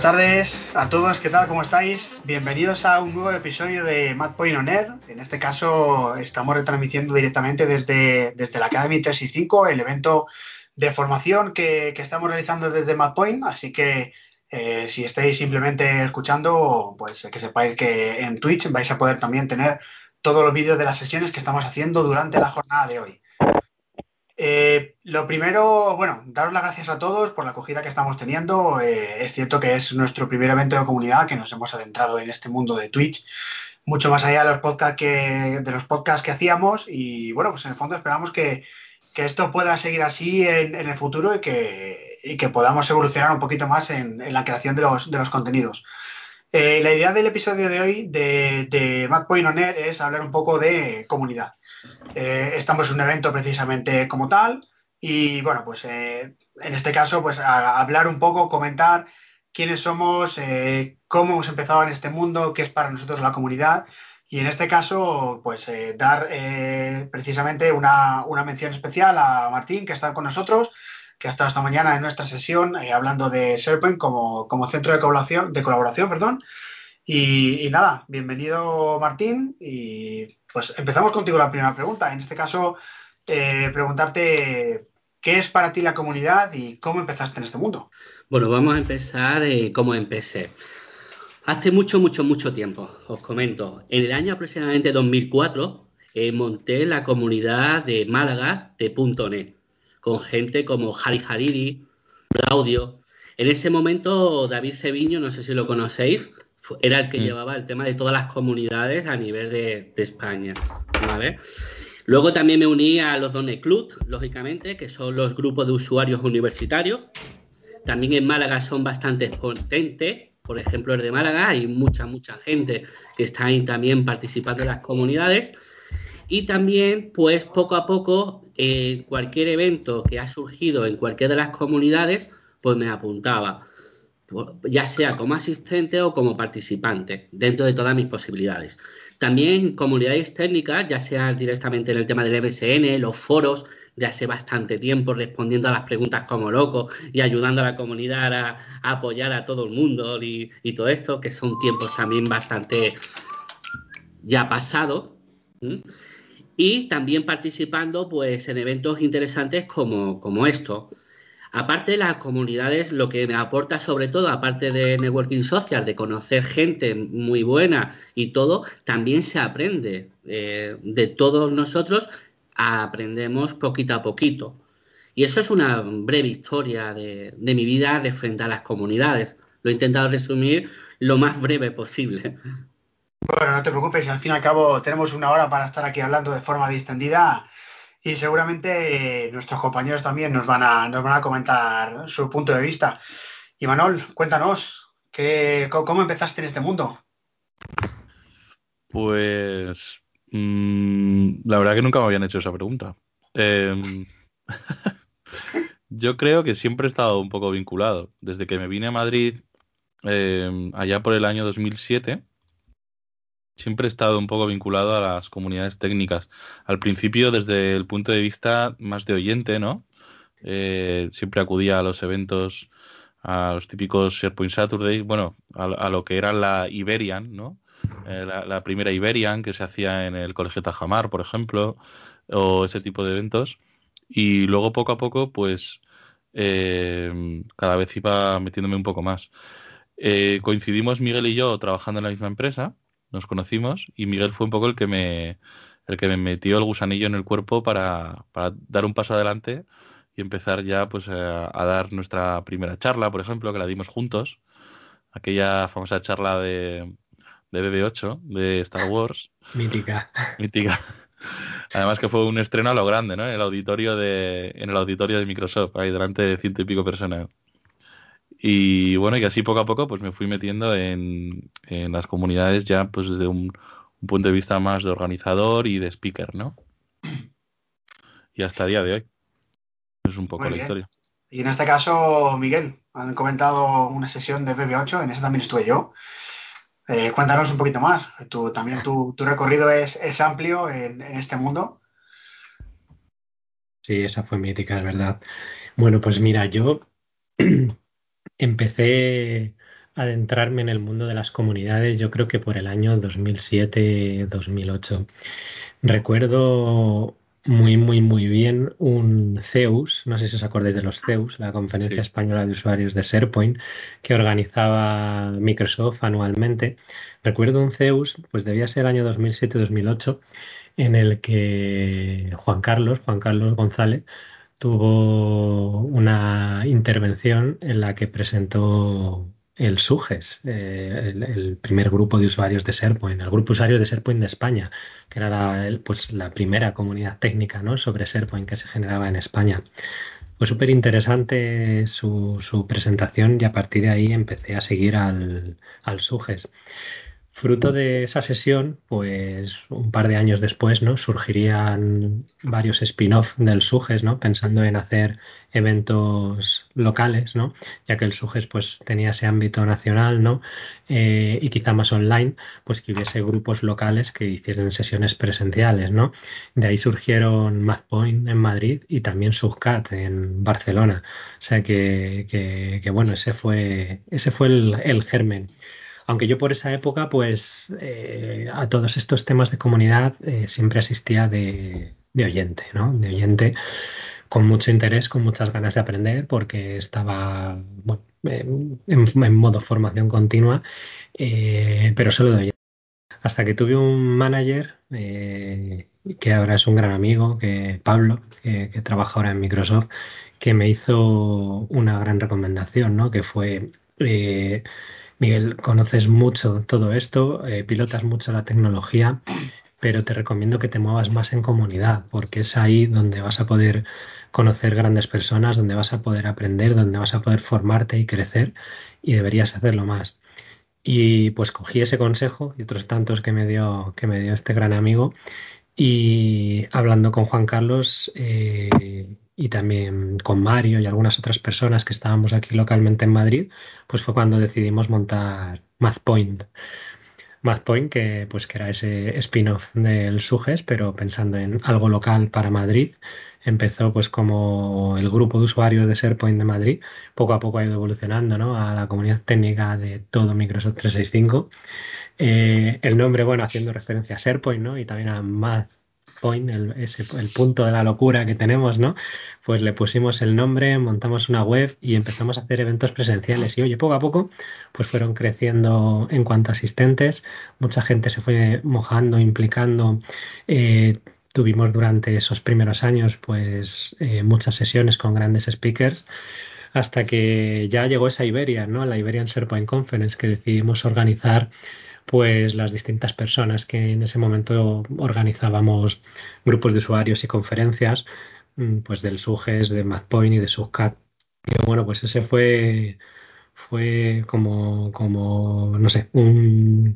Buenas tardes a todos, ¿qué tal? ¿Cómo estáis? Bienvenidos a un nuevo episodio de Mad Point On Air. En este caso estamos retransmitiendo directamente desde, desde la Academy 365, el evento de formación que, estamos realizando desde Mad Point, así que eh, si estáis simplemente escuchando, pues que sepáis que en Twitch vais a poder también tener todos los vídeos de las sesiones que estamos haciendo durante la jornada de hoy. Eh, lo primero, bueno, daros las gracias a todos por la acogida que estamos teniendo. Eh, es cierto que es nuestro primer evento de comunidad, que nos hemos adentrado en este mundo de Twitch, mucho más allá de los podcasts que, hacíamos. Y bueno, pues en el fondo esperamos que, esto pueda seguir así en, el futuro y que, podamos evolucionar un poquito más en, la creación de los, de los contenidos. Eh, la idea del episodio de hoy de, de Mad Point On Air es hablar un poco de comunidad. Eh, estamos en un evento precisamente como tal y bueno, pues eh, en este caso, pues hablar un poco, comentar quiénes somos, eh, cómo hemos empezado en este mundo, qué es para nosotros la comunidad y en este caso, pues dar precisamente una, mención especial a Martín, que está con nosotros, que ha estado esta mañana en nuestra sesión hablando de SharePoint como, como centro de colaboración, de colaboración perdón, y, nada, bienvenido Martín y pues empezamos contigo la primera pregunta. En este caso, eh, preguntarte qué es para ti la comunidad y cómo empezaste en este mundo. Bueno, vamos a empezar eh, cómo empecé. Hace mucho, mucho, mucho tiempo, os comento. En el año aproximadamente 2004 eh, monté la comunidad de Málaga de .NET con gente como Harry Hariri, Claudio. En ese momento, David Ceviño, no sé si lo conocéis, era el que mm. llevaba el tema de todas las comunidades a nivel de, España, ¿vale? Luego también me uní a los Donne Club, lógicamente, que son los grupos de usuarios universitarios. También en Málaga son bastante potentes, por ejemplo, el de Málaga, hay mucha, mucha gente que está ahí también participando en las comunidades. Y también, pues poco a poco, eh, cualquier evento que ha surgido en cualquiera de las comunidades, pues me apuntaba ya sea como asistente o como participante, dentro de todas mis posibilidades. También comunidades técnicas, ya sea directamente en el tema del MSN, los foros, de hace bastante tiempo respondiendo a las preguntas como loco y ayudando a la comunidad a, apoyar a todo el mundo y, todo esto, que son tiempos también bastante ya pasados. Y también participando pues en eventos interesantes como, como esto. Aparte, las comunidades lo que me aporta sobre todo, aparte de networking social, de conocer gente muy buena y todo, también se aprende eh, de todos nosotros, aprendemos poquito a poquito. Y eso es una breve historia de, mi vida de frente a las comunidades. Lo he intentado resumir lo más breve posible. Bueno, no te preocupes, al fin y al cabo tenemos una hora para estar aquí hablando de forma distendida y seguramente eh, nuestros compañeros también nos van a, nos van a comentar su punto de vista. Y Manol, cuéntanos, ¿qué, cómo, empezaste en este mundo? Pues mm, la verdad que nunca me habían hecho esa pregunta. Em, yo creo que siempre he estado un poco vinculado. Desde que me vine a Madrid em, allá por el año 2007, siempre he estado un poco vinculado a las comunidades técnicas. Al principio, desde el punto de vista más de oyente, ¿no? Eh, siempre acudía a los eventos, a los típicos SharePoint Saturday, bueno, a, lo que era la Iberian, ¿no? Eh, la, primera Iberian que se hacía en el Colegio Tajamar, por ejemplo, o ese tipo de eventos. Y luego poco a poco, pues eh, cada vez iba metiéndome un poco más. Eh, coincidimos Miguel y yo trabajando en la misma empresa, nos conocimos y Miguel fue un poco el que me, el que me metió el gusanillo en el cuerpo para, para dar un paso adelante y empezar ya pues a, dar nuestra primera charla, por ejemplo, que la dimos juntos, aquella famosa charla de, de BB8 de Star Wars. Mítica. Mítica. Además que fue un estreno a lo grande, ¿no? En el auditorio de, en el auditorio de Microsoft, ahí delante de ciento y pico personas. Y bueno, y así poco a poco pues me fui metiendo en, en las comunidades ya pues desde un, un, punto de vista más de organizador y de speaker, ¿no? Y hasta el día de hoy. Es un poco la historia. Y en este caso, Miguel, han comentado una sesión de BB8, en esa también estuve yo. Eh, cuéntanos un poquito más. Tu, también tu, tu recorrido es, es amplio en, en, este mundo. Sí, esa fue mítica, es verdad. Bueno, pues mira, yo empecé a adentrarme en el mundo de las comunidades, yo creo que por el año 2007-2008. Recuerdo muy, muy, muy bien un CEUS, no sé si os acordáis de los CEUS, la Conferencia sí. Española de Usuarios de SharePoint, que organizaba Microsoft anualmente. Recuerdo un CEUS, pues debía ser el año 2007-2008, en el que Juan Carlos, Juan Carlos González, tuvo una intervención en la que presentó el SUGES, eh, el, primer grupo de usuarios de SharePoint, el grupo de usuarios de SharePoint de España, que era la, pues, la primera comunidad técnica ¿no? sobre SharePoint que se generaba en España. Fue súper interesante su, su, presentación y a partir de ahí empecé a seguir al, al SUGES. Fruto de esa sesión, pues un par de años después, ¿no? Surgirían varios spin-off del Suges, ¿no? Pensando en hacer eventos locales, ¿no? Ya que el Suges pues tenía ese ámbito nacional, ¿no? Eh, y quizá más online, pues que hubiese grupos locales que hicieran sesiones presenciales, ¿no? De ahí surgieron MathPoint en Madrid y también Subcat en Barcelona. O sea que, que, bueno, ese fue, ese fue el germen aunque yo por esa época, pues eh, a todos estos temas de comunidad eh, siempre asistía de, oyente, ¿no? De oyente con mucho interés, con muchas ganas de aprender, porque estaba bueno, en, en, modo formación continua, eh, pero solo de oyente. Hasta que tuve un manager eh, que ahora es un gran amigo, que Pablo, que, que trabaja ahora en Microsoft, que me hizo una gran recomendación, ¿no? Que fue eh, Miguel, conoces mucho todo esto, eh, pilotas mucho la tecnología, pero te recomiendo que te muevas más en comunidad, porque es ahí donde vas a poder conocer grandes personas, donde vas a poder aprender, donde vas a poder formarte y crecer, y deberías hacerlo más. Y pues cogí ese consejo y otros tantos que me dio, que me dio este gran amigo, y hablando con Juan Carlos, eh, y también con Mario y algunas otras personas que estábamos aquí localmente en Madrid, pues fue cuando decidimos montar MathPoint. MathPoint, que pues que era ese spin-off del Suges, pero pensando en algo local para Madrid, empezó pues como el grupo de usuarios de SharePoint de Madrid, poco a poco ha ido evolucionando ¿no? a la comunidad técnica de todo Microsoft 365. Eh, el nombre, bueno, haciendo referencia a SharePoint, ¿no? Y también a Math point, el, punto de la locura que tenemos, ¿no? Pues le pusimos el nombre, montamos una web y empezamos a hacer eventos presenciales. Y oye, poco a poco, pues fueron creciendo en cuanto a asistentes, mucha gente se fue mojando, implicando. Eh, tuvimos durante esos primeros años, pues, eh, muchas sesiones con grandes speakers hasta que ya llegó esa Iberia, ¿no? La Iberian SharePoint Conference que decidimos organizar pues las distintas personas que en ese momento organizábamos grupos de usuarios y conferencias, mm, pues del SUGES, de MathPoint y de SUGCAT. Y bueno, pues ese fue, fue como, como, no sé, un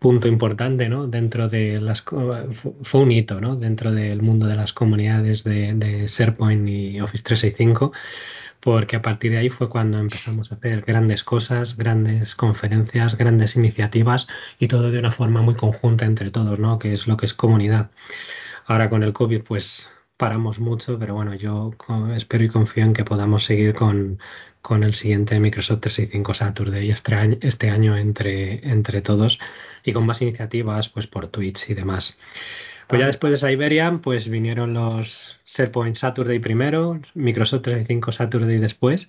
punto importante, ¿no? Dentro de las, fue un hito, ¿no? Dentro del mundo de las comunidades de, de SharePoint y Office 365 porque a partir de ahí fue cuando empezamos a hacer grandes cosas, grandes conferencias, grandes iniciativas y todo de una forma muy conjunta entre todos, ¿no? Que es lo que es comunidad. Ahora con el COVID, pues paramos mucho, pero bueno, yo espero y confío en que podamos seguir con, con el siguiente Microsoft 365 Saturday este año, este año entre, entre todos y con más iniciativas, pues por Twitch y demás. Pues ya después de Siberian, pues vinieron los SharePoint Saturday primero, Microsoft 365 Saturday después,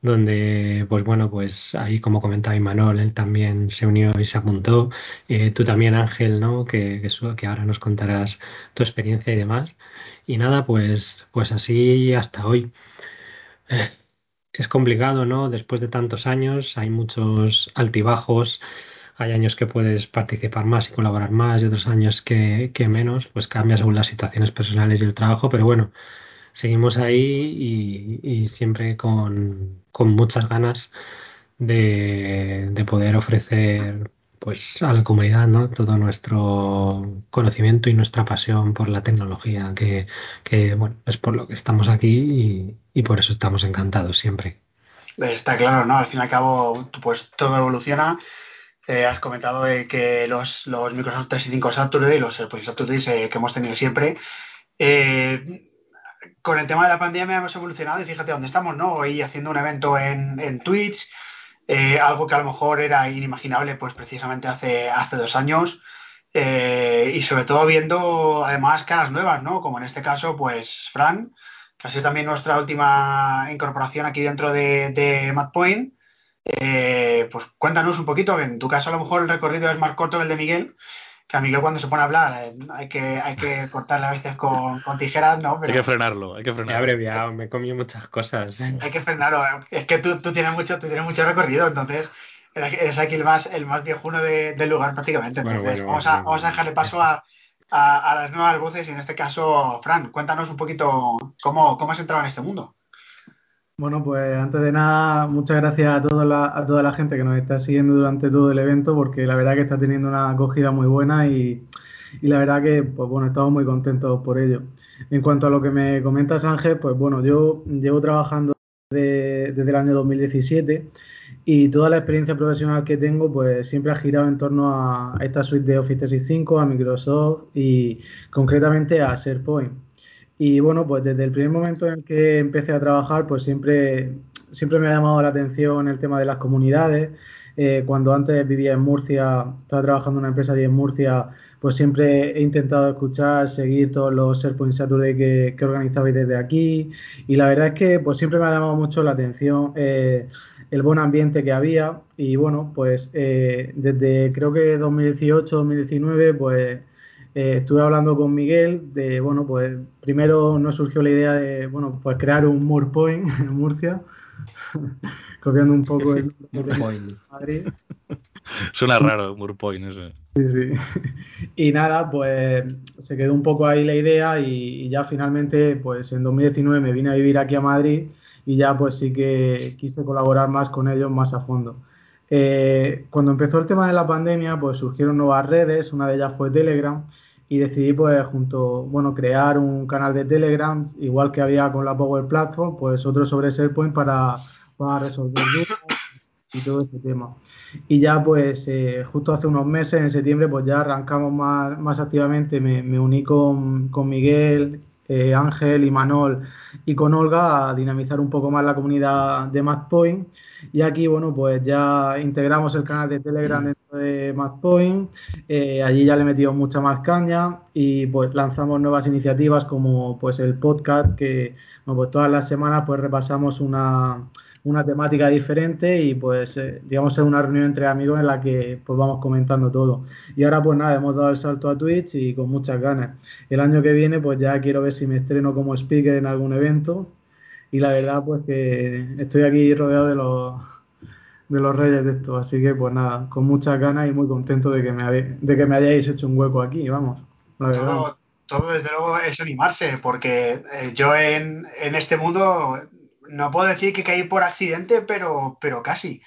donde, pues bueno, pues ahí como comentaba Imanol, él también se unió y se apuntó. Eh, tú también, Ángel, ¿no? Que, que, ahora nos contarás tu experiencia y demás. Y nada, pues, pues así hasta hoy. Es complicado, ¿no? Después de tantos años hay muchos altibajos, hay años que puedes participar más y colaborar más y otros años que, menos, pues cambia según las situaciones personales y el trabajo, pero bueno, seguimos ahí y, siempre con, muchas ganas de, poder ofrecer pues a la comunidad ¿no? todo nuestro conocimiento y nuestra pasión por la tecnología, que, bueno, es por lo que estamos aquí y, y por eso estamos encantados siempre. Está claro, ¿no? Al fin y al cabo, pues todo evoluciona eh, has comentado que los, los, Microsoft 365 Saturday los AirPods Saturday eh, que hemos tenido siempre. Eh, con el tema de la pandemia hemos evolucionado y fíjate dónde estamos, ¿no? Hoy haciendo un evento en, en Twitch, algo que a lo mejor era inimaginable, pues precisamente hace, hace dos años. y sobre todo viendo además caras nuevas, ¿no? Como en este caso, pues Fran, que ha sido también nuestra última incorporación aquí dentro de, de. Eh, pues cuéntanos un poquito, en tu caso a lo mejor el recorrido es más corto que el de Miguel, que a Miguel cuando se pone a hablar eh, hay, que, hay que cortarle a veces con, tijeras, ¿no? hay que frenarlo, hay que frenarlo. Me he abreviado, me he comido muchas cosas. Hay que frenarlo, es que tú, tienes mucho, tú tienes mucho recorrido, entonces eres aquí el más, el más viejuno del lugar prácticamente. Entonces vamos, a, vamos a dejarle paso a, a, las nuevas voces y en este caso, Fran, cuéntanos un poquito cómo, cómo has entrado en este mundo. Bueno, pues antes de nada, muchas gracias a toda, la, a toda la gente que nos está siguiendo durante todo el evento, porque la verdad que está teniendo una acogida muy buena y, la verdad que, pues bueno, estamos muy contentos por ello. En cuanto a lo que me comentas, Ángel, pues bueno, yo llevo trabajando desde el año 2017 y toda la experiencia profesional que tengo, pues siempre ha girado en torno a esta suite de Office 365, a Microsoft y concretamente a SharePoint. Y bueno, pues desde el primer momento en que empecé a trabajar, pues siempre, siempre me ha llamado la atención el tema de las comunidades. Eh, cuando antes vivía en Murcia, estaba trabajando en una empresa allí en Murcia, pues siempre he intentado escuchar, seguir todos los SharePoint Saturday que, que organizabais desde aquí. Y la verdad es que pues siempre me ha llamado mucho la atención eh, el buen ambiente que había. Y bueno, pues eh, desde creo que 2018, 2019, pues eh, estuve hablando con Miguel de, bueno, pues primero nos surgió la idea de, bueno, pues crear un Moorpoint en Murcia, copiando un poco el de Madrid. Suena raro, Moorpoint, eso. Sí, sí. Y nada, pues se quedó un poco ahí la idea y, ya finalmente, pues en 2019 me vine a vivir aquí a Madrid y ya pues sí que quise colaborar más con ellos más a fondo. Eh, cuando empezó el tema de la pandemia, pues surgieron nuevas redes, una de ellas fue Telegram y decidí pues junto, bueno, crear un canal de Telegram, igual que había con la Power Platform, pues otro sobre SharePoint para, para resolver y todo ese tema. Y ya pues eh, justo hace unos meses, en septiembre, pues ya arrancamos más, más activamente, me, uní con, con Miguel eh, Ángel y Manol y con Olga a dinamizar un poco más la comunidad de MacPoint. Y aquí, bueno, pues ya integramos el canal de Telegram dentro de MacPoint. Eh, allí ya le metimos mucha más caña y pues lanzamos nuevas iniciativas como pues el podcast que pues todas las semanas pues repasamos una una temática diferente y pues eh, digamos es una reunión entre amigos en la que pues vamos comentando todo. Y ahora pues nada, hemos dado el salto a Twitch y con muchas ganas. El año que viene pues ya quiero ver si me estreno como speaker en algún evento y la verdad pues que estoy aquí rodeado de los de los reyes de esto, así que pues nada, con muchas ganas y muy contento de que me, de que me hayáis hecho un hueco aquí, vamos. Todo, todo desde luego es animarse, porque eh, yo en, en este mundo no puedo decir que caí por accidente, pero, pero casi.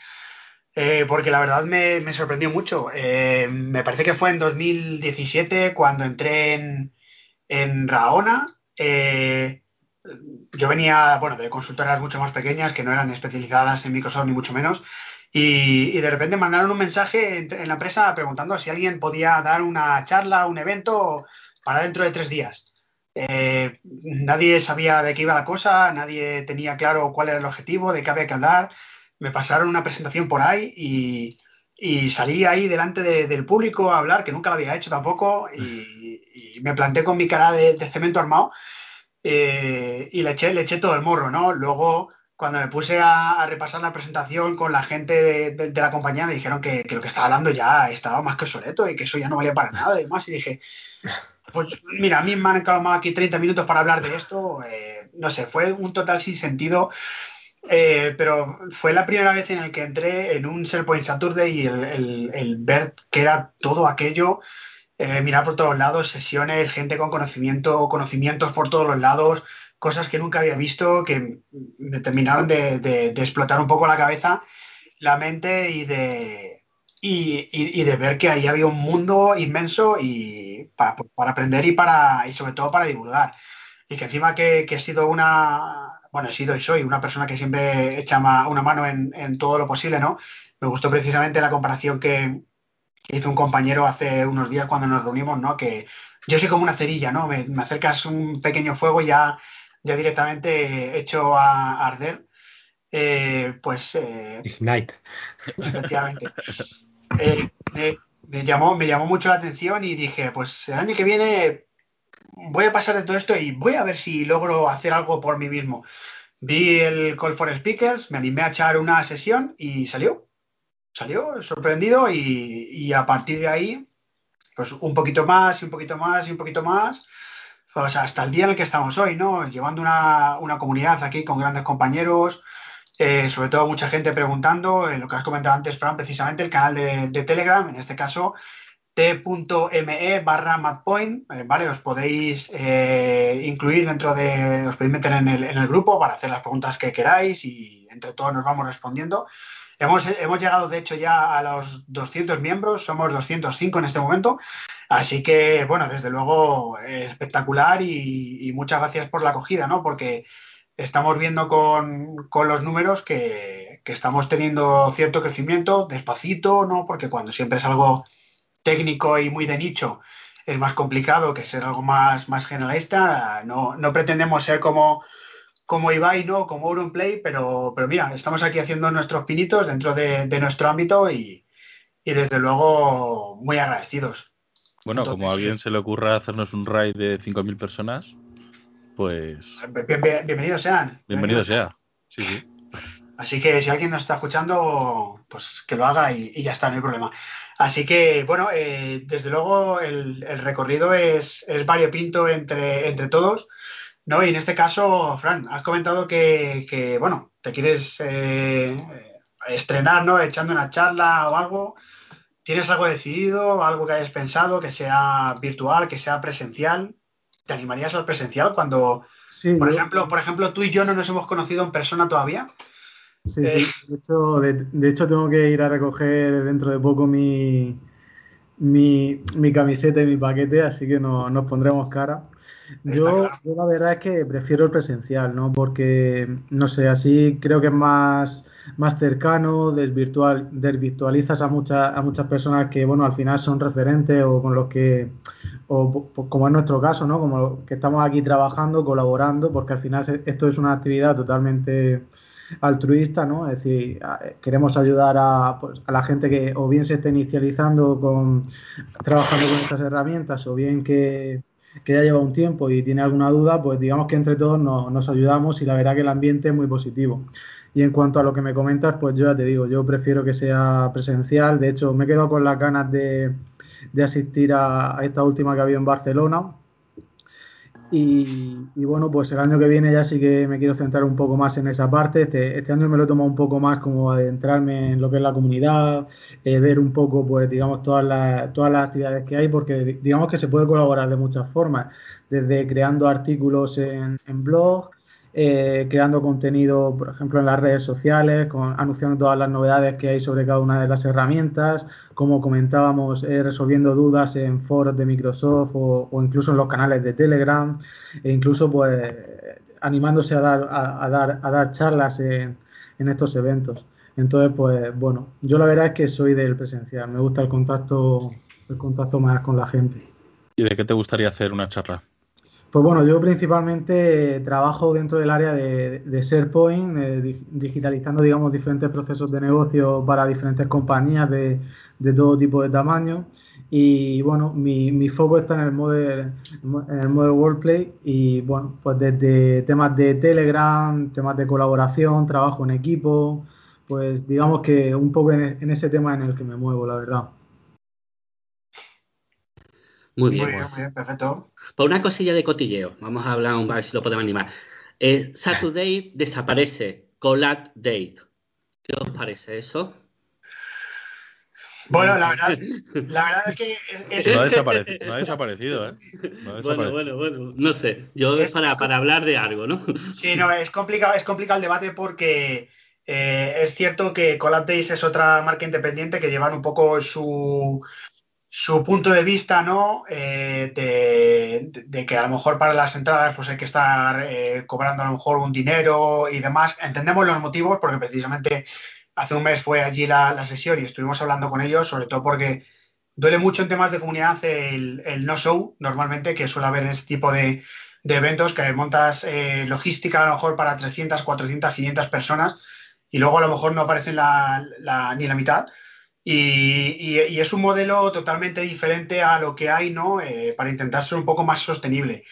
Eh, porque la verdad me, sorprendió mucho. Eh, me parece que fue en 2017 cuando entré en, en Raona. Yo venía, bueno, de consultoras mucho más pequeñas que no eran especializadas en Microsoft ni mucho menos. Y, de repente mandaron un mensaje en, la empresa preguntando si alguien podía dar una charla, un evento para dentro de tres días. Eh, nadie sabía de qué iba la cosa, nadie tenía claro cuál era el objetivo, de qué había que hablar. Me pasaron una presentación por ahí y, salí ahí delante del público a hablar, que nunca lo había hecho tampoco, y, y me planté con mi cara de, cemento armado eh, y le eché, le eché todo el morro, ¿no? Luego, cuando me puse a, repasar la presentación con la gente de, la compañía, me dijeron que, lo que estaba hablando ya estaba más que obsoleto y que eso ya no valía para nada y demás. Y dije, pues mira, a mí me han encalmado aquí 30 minutos para hablar de esto. Eh, no sé, fue un total sin sentido. Eh, pero fue la primera vez en el que entré en un SharePoint Saturday y el, ver que era todo aquello, eh, mirar por todos lados, sesiones, gente con conocimiento, conocimientos por todos los lados, cosas que nunca había visto, que me terminaron de, explotar un poco la cabeza, la mente y de, y, de ver que ahí había un mundo inmenso y para, aprender y, para, y sobre todo para divulgar. Y que encima que, he sido una, bueno, he sido y soy una persona que siempre echa una mano en, todo lo posible, ¿no? Me gustó precisamente la comparación que hizo un compañero hace unos días cuando nos reunimos, ¿no? Que yo soy como una cerilla, ¿no? Me, acercas un pequeño fuego y ya, ya directamente hecho a, arder. Eh, pues... Eh, Ignite. Efectivamente. Eh, me, llamó, me llamó mucho la atención y dije, pues el año que viene voy a pasar de todo esto y voy a ver si logro hacer algo por mí mismo. Vi el Call for Speakers, me animé a echar una sesión y salió. Salió sorprendido y, a partir de ahí, pues un poquito más y un poquito más y un poquito más. Hasta el día en el que estamos hoy, ¿no? Llevando una, comunidad aquí con grandes compañeros, eh, sobre todo mucha gente preguntando, lo que has comentado antes, Fran, precisamente el canal de, Telegram, en este caso, t.me barra madpoint, eh, ¿vale? Os podéis eh, incluir dentro de, os podéis meter en el, grupo para hacer las preguntas que queráis y entre todos nos vamos respondiendo. Hemos, hemos llegado, de hecho, ya a los 200 miembros, somos 205 en este momento, así que, bueno, desde luego, espectacular y, muchas gracias por la acogida, ¿no? Porque estamos viendo con, los números que, que estamos teniendo cierto crecimiento, despacito, ¿no? Porque cuando siempre es algo técnico y muy de nicho es más complicado que ser algo más, más generalista. No, no pretendemos ser como, como Ibai, ¿no? Como Auronplay, pero, pero mira, estamos aquí haciendo nuestros pinitos dentro de, nuestro ámbito y, desde luego muy agradecidos. Bueno, como a alguien se le ocurra hacernos un raid de 5.000 personas, pues... bienvenidos sean. Bienvenidos sea. Sí, sí. Así que si alguien nos está escuchando, pues que lo haga y, y ya está, no hay problema. Así que, bueno, eh, desde luego el, recorrido es, es, variopinto entre, entre todos, ¿no? Y en este caso, Fran, has comentado que, bueno, te quieres eh, estrenar, ¿no? Echando una charla o algo. ¿Tienes algo decidido, algo que hayas pensado, que sea virtual, que sea presencial? ¿Te animarías al presencial cuando, por, ejemplo, por ejemplo, tú y yo no nos hemos conocido en persona todavía? Sí, sí. Eh, de hecho, tengo que ir a recoger dentro de poco mi, mi, camiseta y mi paquete, así que no, nos pondremos cara. Yo, la verdad es que prefiero el presencial, ¿no? Porque, no sé, así creo que es más, más cercano, desvirtual, desvirtualizas a, muchas a muchas personas que, bueno, al final son referentes o con los que, o como en nuestro caso, ¿no? Como que estamos aquí trabajando, colaborando, porque al final esto es una actividad totalmente altruista, ¿no? Es decir, queremos ayudar pues, a, la gente que o bien se esté inicializando con trabajando con estas herramientas o bien que, ya lleva un tiempo y tiene alguna duda, pues digamos que entre todos nos, ayudamos y la verdad que el ambiente es muy positivo. Y en cuanto a lo que me comentas, pues yo ya te digo, yo prefiero que sea presencial. De hecho, me he quedado con las ganas de, asistir a, a, esta última que había en Barcelona, y, bueno, pues el año que viene ya sí que me quiero centrar un poco más en esa parte. Este, este año me lo he tomado un poco más como adentrarme en lo que es la comunidad, eh, ver un poco, pues digamos, todas las, todas las actividades que hay, porque digamos que se puede colaborar de muchas formas, desde creando artículos en, en blog, eh, creando contenido, por ejemplo, en las redes sociales, con, anunciando todas las novedades que hay sobre cada una de las herramientas, como comentábamos, eh, resolviendo dudas en foros de Microsoft o, incluso en los canales de Telegram, e incluso pues animándose a dar, a, dar, a dar charlas en, en estos eventos. Entonces, pues bueno, yo la verdad es que soy del presencial, me gusta el contacto, el contacto más con la gente. ¿Y de qué te gustaría hacer una charla? Pues bueno, yo principalmente trabajo dentro del área de, de SharePoint, eh, digitalizando, digamos, diferentes procesos de negocio para diferentes compañías de, de todo tipo de tamaño. Y bueno, mi, mi, foco está en el Model, en el Model Workplace y bueno, pues desde temas de Telegram, temas de colaboración, trabajo en equipo, pues digamos que un poco en, en ese tema en el que me muevo, la verdad. Muy bien. Muy bien, muy bien, perfecto. Por una cosilla de cotilleo, vamos a hablar, a ver si lo podemos animar. Eh, Saturday desaparece, Collab Date. ¿Qué os parece eso? Bueno, la verdad, la verdad es que... Es, no, ha desaparecido, no ha desaparecido, ¿eh? No ha bueno, bueno, bueno, no sé. Yo es, para, para hablar de algo, ¿no? Sí, no, es complicado, es complicado el debate porque eh, es cierto que Collab Days es otra marca independiente que llevan un poco su, su punto de vista, ¿no? Eh, de, que a lo mejor para las entradas pues hay que estar eh, cobrando a lo mejor un dinero y demás. Entendemos los motivos porque precisamente hace un mes fue allí la, sesión y estuvimos hablando con ellos, sobre todo porque duele mucho en temas de comunidad el, no show, normalmente, que suele haber en este tipo de, de eventos, que montas eh, logística a lo mejor para 300, 400, 500 personas y luego a lo mejor no aparecen la, la, ni la mitad. Y, es un modelo totalmente diferente a lo que hay, ¿no? Eh, para intentar ser un poco más sostenible.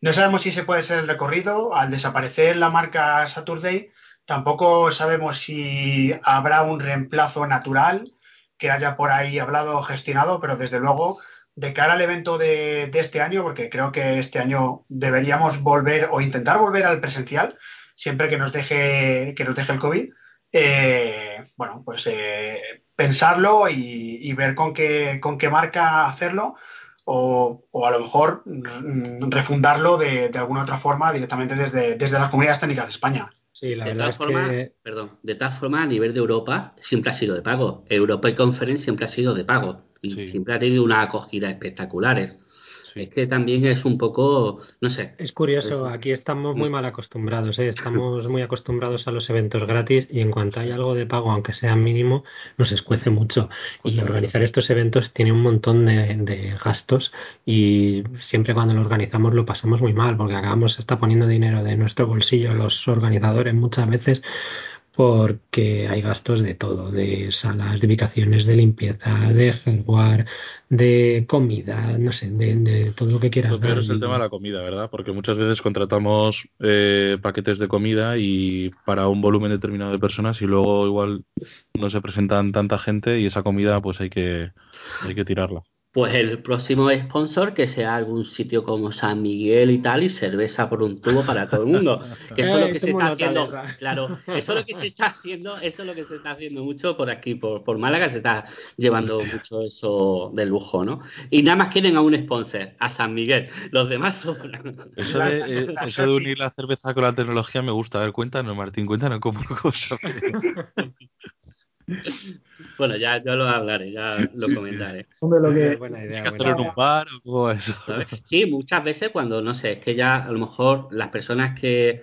No sabemos si se puede ser el recorrido. Al desaparecer la marca Saturday, tampoco sabemos si habrá un reemplazo natural que haya por ahí hablado o gestionado, pero desde luego, de cara al evento de, de, este año, porque creo que este año deberíamos volver o intentar volver al presencial, siempre que nos deje, que nos deje el COVID. Eh, bueno, pues eh, pensarlo y, y, ver con qué, con qué marca hacerlo o, o a lo mejor mm, refundarlo de, de, alguna otra forma directamente desde, desde las comunidades técnicas de España. Sí, la de verdad es forma, que... Perdón, de tal forma, a nivel de Europa siempre ha sido de pago. Europa y Conference siempre ha sido de pago. Y sí. siempre ha tenido una acogida espectaculares. Sí. Es que también es un poco, no sé. Es curioso, es, aquí estamos muy mal acostumbrados, ¿eh? estamos muy acostumbrados a los eventos gratis y en cuanto hay algo de pago, aunque sea mínimo, nos escuece mucho. Escuece y organizar mucho. estos eventos tiene un montón de, de, gastos y siempre cuando lo organizamos lo pasamos muy mal porque acabamos hasta poniendo dinero de nuestro bolsillo los organizadores muchas veces porque hay gastos de todo, de salas, de ubicaciones, de limpieza, de hardware, de comida, no sé, de, de todo lo que quieras. Lo peor es el tema de la comida, ¿verdad? Porque muchas veces contratamos eh, paquetes de comida y para un volumen determinado de personas y luego igual no se presentan tanta gente y esa comida pues hay que, hay que tirarla. Pues el próximo sponsor que sea algún sitio como San Miguel y tal y cerveza por un tubo para todo el mundo. Que eso es lo que se está haciendo. Claro, eso es lo que se está haciendo, eso es lo que se está haciendo mucho por aquí, por, por Málaga, se está llevando Hostia. mucho eso de lujo, ¿no? Y nada más quieren a un sponsor, a San Miguel. Los demás sobran. Eso de, eh, eso de unir la cerveza con la tecnología me gusta. A ver, cuéntanos, Martín, cuéntanos cómo, cómo Bueno, ya yo lo hablaré, ya lo sí, comentaré. Sí. Hombre, lo que... Buena idea, ¿Es que hacerlo en un bar o cómo eso? Sí, muchas veces cuando, no sé, es que ya a lo mejor las personas que,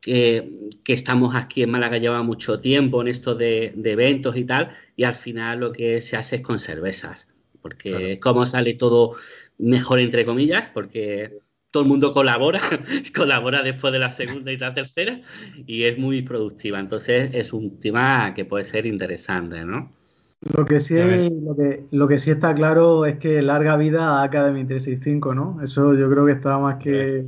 que, que estamos aquí en Málaga llevan mucho tiempo en esto de, de, eventos y tal, y al final lo que se hace es con cervezas, porque claro. es como sale todo mejor entre comillas, porque todo el mundo colabora, colabora después de la segunda y la tercera y es muy productiva. Entonces es un tema que puede ser interesante, ¿no? Lo que sí, lo que, lo que sí está claro es que larga vida a Academy 365, ¿no? Eso yo creo que está más que,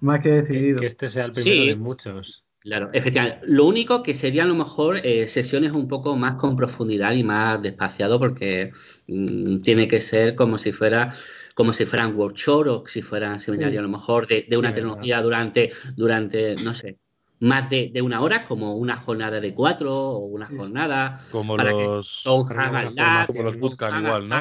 más que decidido. Que, que este sea el primero sí. de muchos. Claro, efectivamente. Lo único que serían a lo mejor eh, sesiones un poco más con profundidad y más despaciado porque mmm, tiene que ser como si fuera como si fueran workshops o si fueran seminarios sí. a lo mejor de, de una sí, tecnología durante, durante, no sé, más de, de, una hora, como una jornada de cuatro o una sí, jornada. Como para los, que, un Hagalab, como los bootcamp igual, ¿no?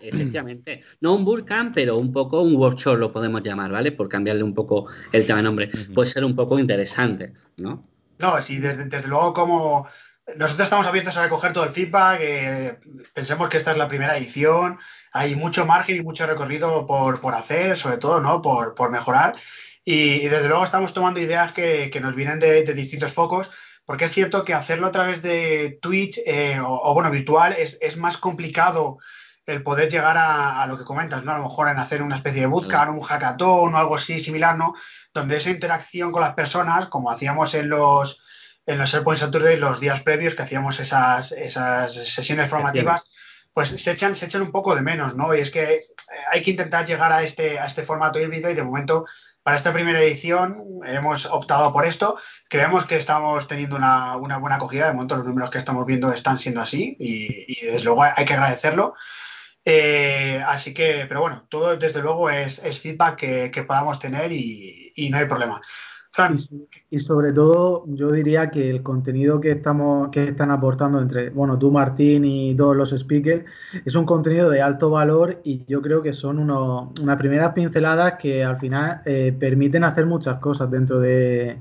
Efectivamente. No un bootcamp, pero un poco un workshop lo podemos llamar, ¿vale? Por cambiarle un poco el tema de nombre. Uh -huh. Puede ser un poco interesante, ¿no? No, sí, desde, desde luego como nosotros estamos abiertos a recoger todo el feedback, eh, pensemos que esta es la primera edición, hay mucho margen y mucho recorrido por, por hacer, sobre todo, ¿no? Por, por mejorar. Y, y, desde luego estamos tomando ideas que, que nos vienen de, de, distintos focos, porque es cierto que hacerlo a través de Twitch eh, o, o, bueno, virtual es, es más complicado el poder llegar a, lo que comentas, ¿no? A lo mejor en hacer una especie de bootcamp, un hackathon o algo así similar, ¿no? Donde esa interacción con las personas, como hacíamos en los en los SharePoint Saturday los días previos que hacíamos esas, esas sesiones formativas, pues se echan, se echan un poco de menos, ¿no? Y es que eh, hay que intentar llegar a este, a este formato híbrido y de momento para esta primera edición hemos optado por esto. Creemos que estamos teniendo una, buena acogida. De momento los números que estamos viendo están siendo así y, desde luego hay que agradecerlo. Eh, así que, pero bueno, todo desde luego es, feedback que, podamos tener y no hay problema. Y, sobre todo, yo diría que el contenido que estamos, que están aportando entre, bueno, tú Martín y todos los speakers, es un contenido de alto valor y yo creo que son unas primeras pinceladas que al final eh, permiten hacer muchas cosas dentro de,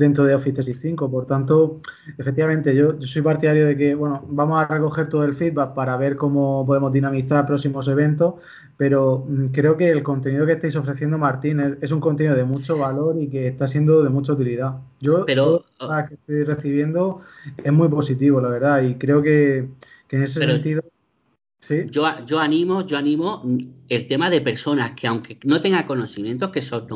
dentro de Office 365. Por tanto, efectivamente, yo, soy partidario de que, bueno, vamos a recoger todo el feedback para ver cómo podemos dinamizar próximos eventos, pero mm, creo que el contenido que estáis ofreciendo, Martín, es, un contenido de mucho valor y que está siendo de mucha utilidad. Yo, pero, todo que estoy recibiendo es muy positivo, la verdad, y creo que, en ese sentido yo, yo animo, yo animo el tema de personas que aunque no tengan conocimientos, que son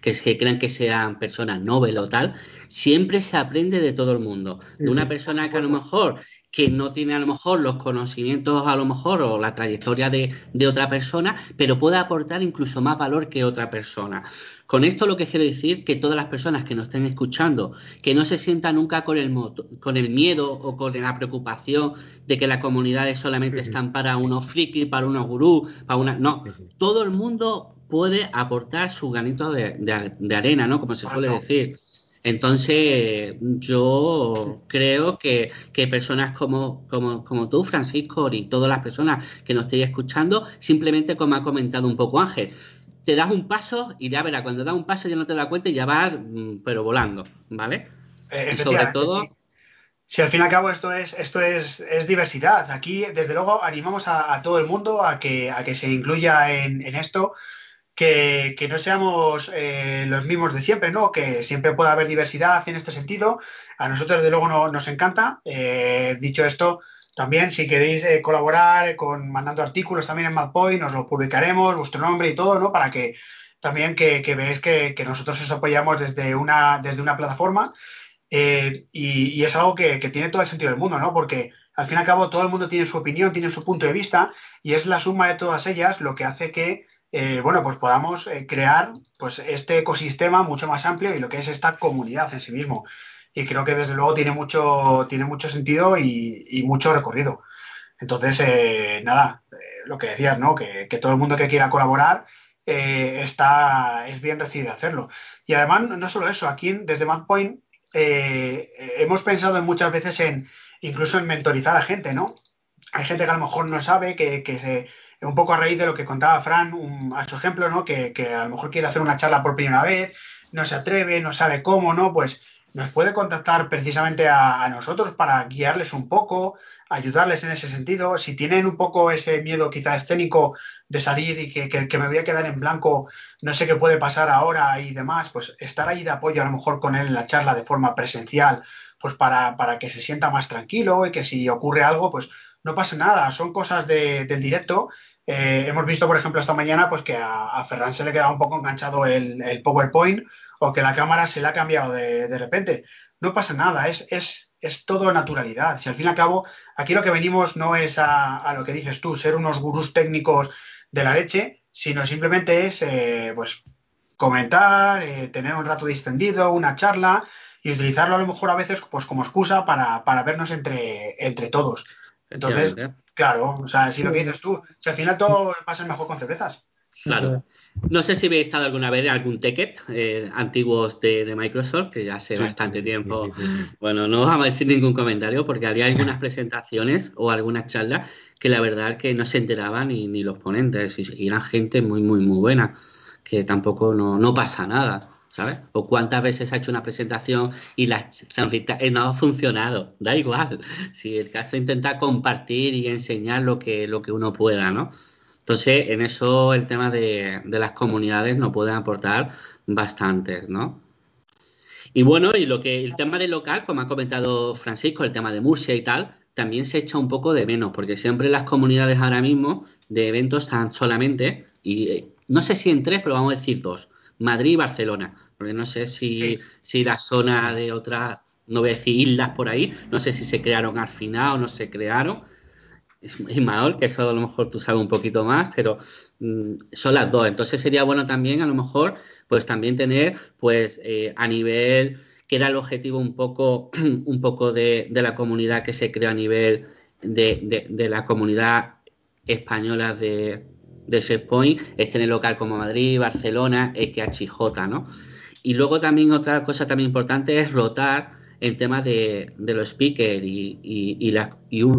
que, que crean que sean personas novel o tal, siempre se aprende de todo el mundo. de una persona que a lo mejor que no tiene a lo mejor los conocimientos a lo mejor o la trayectoria de, de otra persona, pero puede aportar incluso más valor que otra persona. Con esto lo que quiero decir que todas las personas que nos estén escuchando, que no se sientan nunca con el, con el miedo o con la preocupación de que las comunidades solamente están para unos frikis, para unos gurús, para una... No, todo el mundo puede aportar su granito de, arena, ¿no? Como se suele decir. Entonces, yo creo que, personas como, como, como, tú, Francisco, y todas las personas que nos estéis escuchando, simplemente como ha comentado un poco Ángel, te das un paso y ya verás, cuando das un paso ya no te das cuenta y ya vas, mm, pero volando, ¿vale? Eh, y sobre todo... Si al fin y al cabo esto es, esto es, es diversidad. Aquí, desde luego, animamos a, todo el mundo a que, a que se incluya en, esto, que, no seamos eh, los mismos de siempre, ¿no? Que siempre pueda haber diversidad en este sentido. A nosotros, desde luego, no, nos encanta. Eh, dicho esto, también, si queréis eh, colaborar con mandando artículos también en MadPoint, os lo publicaremos, vuestro nombre y todo, ¿no? Para que también que, veáis que, nosotros os apoyamos desde una, desde una plataforma. Eh, y, es algo que, tiene todo el sentido del mundo, ¿no? Porque al fin y al cabo todo el mundo tiene su opinión, tiene su punto de vista, y es la suma de todas ellas lo que hace que, eh, bueno, pues podamos crear pues este ecosistema mucho más amplio y lo que es esta comunidad en sí mismo y creo que desde luego tiene mucho, tiene mucho sentido y, mucho recorrido. Entonces, eh, nada, eh, lo que decías, ¿no? Que, todo el mundo que quiera colaborar eh, está, es bien recibido hacerlo. Y además, no solo eso, aquí desde MadPoint hemos pensado muchas veces en incluso en mentorizar a gente, ¿no? Hay gente que a lo mejor no sabe, que, que se, un poco a raíz de lo que contaba Fran, a su ejemplo, ¿no? Que, que, a lo mejor quiere hacer una charla por primera vez, no se atreve, no sabe cómo, ¿no? Pues nos puede contactar precisamente a, nosotros para guiarles un poco, ayudarles en ese sentido. Si tienen un poco ese miedo quizá escénico de salir y que, me voy a quedar en blanco, no sé qué puede pasar ahora y demás, pues estar ahí de apoyo a lo mejor con él en la charla de forma presencial, pues para, que se sienta más tranquilo y que si ocurre algo, pues no pase nada, son cosas del directo. Eh, hemos visto, por ejemplo, esta mañana pues que a, Ferran se le quedaba un poco enganchado el, el PowerPoint o que la cámara se le ha cambiado de, repente. No pasa nada, es, es, es, todo naturalidad. Si al fin y al cabo, aquí lo que venimos no es a, lo que dices tú, ser unos gurús técnicos de la leche, sino simplemente es eh, pues comentar, eh, tener un rato distendido, una charla y utilizarlo a lo mejor a veces pues como excusa para, para vernos entre, entre todos. Entonces, claro, o sea, si lo que dices tú, si al final todo pasa mejor con cervezas. Claro. No sé si habéis estado alguna vez en algún ticket eh, antiguos de, Microsoft, que ya hace bastante tiempo. bueno, no vamos a decir ningún comentario porque había algunas presentaciones o algunas charlas que la verdad que no se enteraban ni, ni los ponentes y, eran gente muy, muy, muy buena, que tampoco no, no pasa nada. ¿sabes? O cuántas veces ha hecho una presentación y la eh, no ha funcionado, da igual. Si el caso intenta compartir y enseñar lo que, lo que uno pueda, ¿no? Entonces, en eso el tema de, las comunidades nos pueden aportar bastantes, ¿no? Y bueno, y lo que el tema del local, como ha comentado Francisco, el tema de Murcia y tal, también se echa un poco de menos, porque siempre las comunidades ahora mismo de eventos están solamente, y eh, no sé si en tres, pero vamos a decir dos, Madrid y Barcelona, porque no sé si, si la zona de otras, no voy a decir islas por ahí, no sé si se crearon al final o no se crearon. Ismael, que eso a lo mejor tú sabes un poquito más, pero mm, son las dos. Entonces sería bueno también, a lo mejor, pues también tener, pues eh, a nivel que era el objetivo un poco, un poco de, la comunidad que se creó a nivel de, la comunidad española de, de SharePoint, es tener local como Madrid, Barcelona, XHJ, ¿no? Y luego también otra cosa también importante es rotar en temas de, los speakers y, y,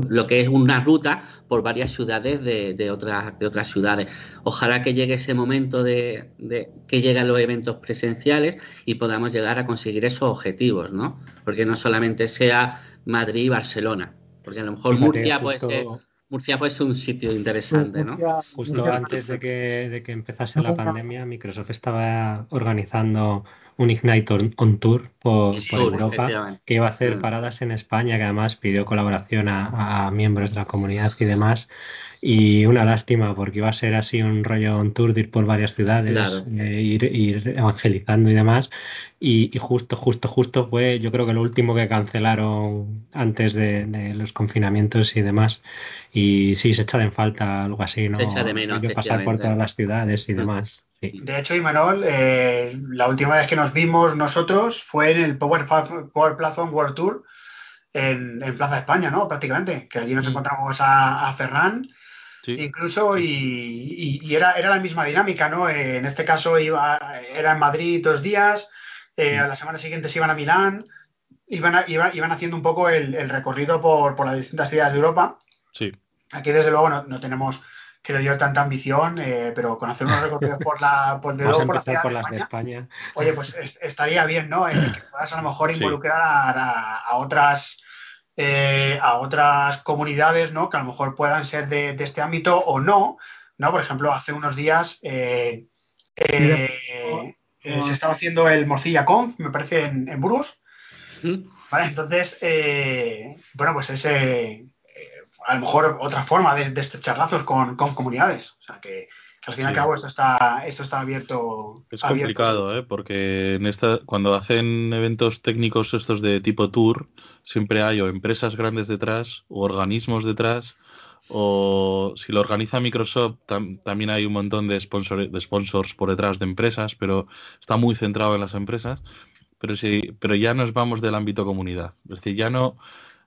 lo que es una ruta por varias ciudades de, otras, de otras ciudades. Ojalá que llegue ese momento de, que lleguen los eventos presenciales y podamos llegar a conseguir esos objetivos, ¿no? Porque no solamente sea Madrid y Barcelona, porque a lo mejor Murcia puede ser Murcia puede ser un sitio interesante, ¿no? Justo antes de que, de que empezase la pandemia, Microsoft estaba organizando un Ignite on, Tour por, Europa, que iba a hacer mm. paradas en España, que además pidió colaboración a, miembros de la comunidad y demás. Y una lástima, porque iba a ser así un rollo on tour de ir por varias ciudades, eh, ir, evangelizando y demás. Y, justo, justo, justo fue, yo creo que lo último que cancelaron antes de, los confinamientos y demás. Y sí, se echa de falta algo así, ¿no? Se echa de menos. Hay que pasar por todas las ciudades y mm. demás. De hecho, Imanol, eh, la última vez que nos vimos nosotros fue en el Power, Power Platform World Tour en, Plaza España, ¿no? Prácticamente, que allí nos mm. encontramos a, Ferran. Incluso y, era, era la misma dinámica, ¿no? Eh, en este caso iba, era en Madrid dos días, eh, a la semana siguiente se iban a Milán, iban, iban, haciendo un poco el, recorrido por, las distintas ciudades de Europa. Sí. Aquí desde luego no tenemos creo yo, tanta ambición, eh, pero con hacer unos recorridos por la, por, de por la ciudad de, España, oye, pues estaría bien, ¿no? Eh, que puedas a lo mejor involucrar a, otras eh, a otras comunidades, ¿no? Que a lo mejor puedan ser de, este ámbito o no, ¿no? Por ejemplo, hace unos días se estaba haciendo el Morcilla Conf, me parece, en, en Burgos. Vale, entonces, bueno, pues ese a lo mejor otra forma de, estrechar lazos con, comunidades. O sea, que, al fin y al cabo esto está, esto está abierto. Es complicado, ¿eh? porque en esta, cuando hacen eventos técnicos estos de tipo tour, siempre hay o empresas grandes detrás o organismos detrás. O si lo organiza Microsoft, también hay un montón de, de sponsors por detrás de empresas, pero está muy centrado en las empresas. Pero, sí, pero ya nos vamos del ámbito comunidad. Es decir, ya no,